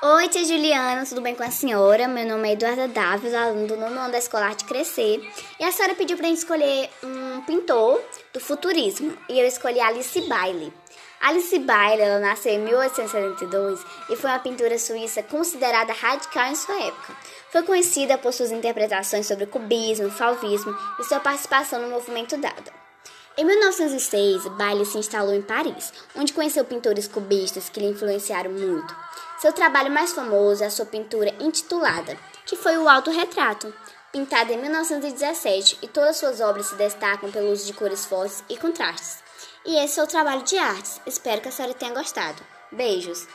Oi, tia Juliana, tudo bem com a senhora? Meu nome é Eduarda Davis, aluna do nono ano da Escola Arte Crescer. E a senhora pediu pra gente escolher um pintor do futurismo. E eu escolhi Alice Bailey. Alice Bailey, ela nasceu em 1872 e foi uma pintura suíça considerada radical em sua época. Foi conhecida por suas interpretações sobre cubismo, fauvismo e sua participação no movimento dado. Em 1906, Bailey se instalou em Paris, onde conheceu pintores cubistas que lhe influenciaram muito. Seu trabalho mais famoso é a sua pintura intitulada, que foi o Autorretrato, pintada em 1917, e todas suas obras se destacam pelo uso de cores fortes e contrastes. E esse é o trabalho de artes. Espero que a senhora tenha gostado. Beijos!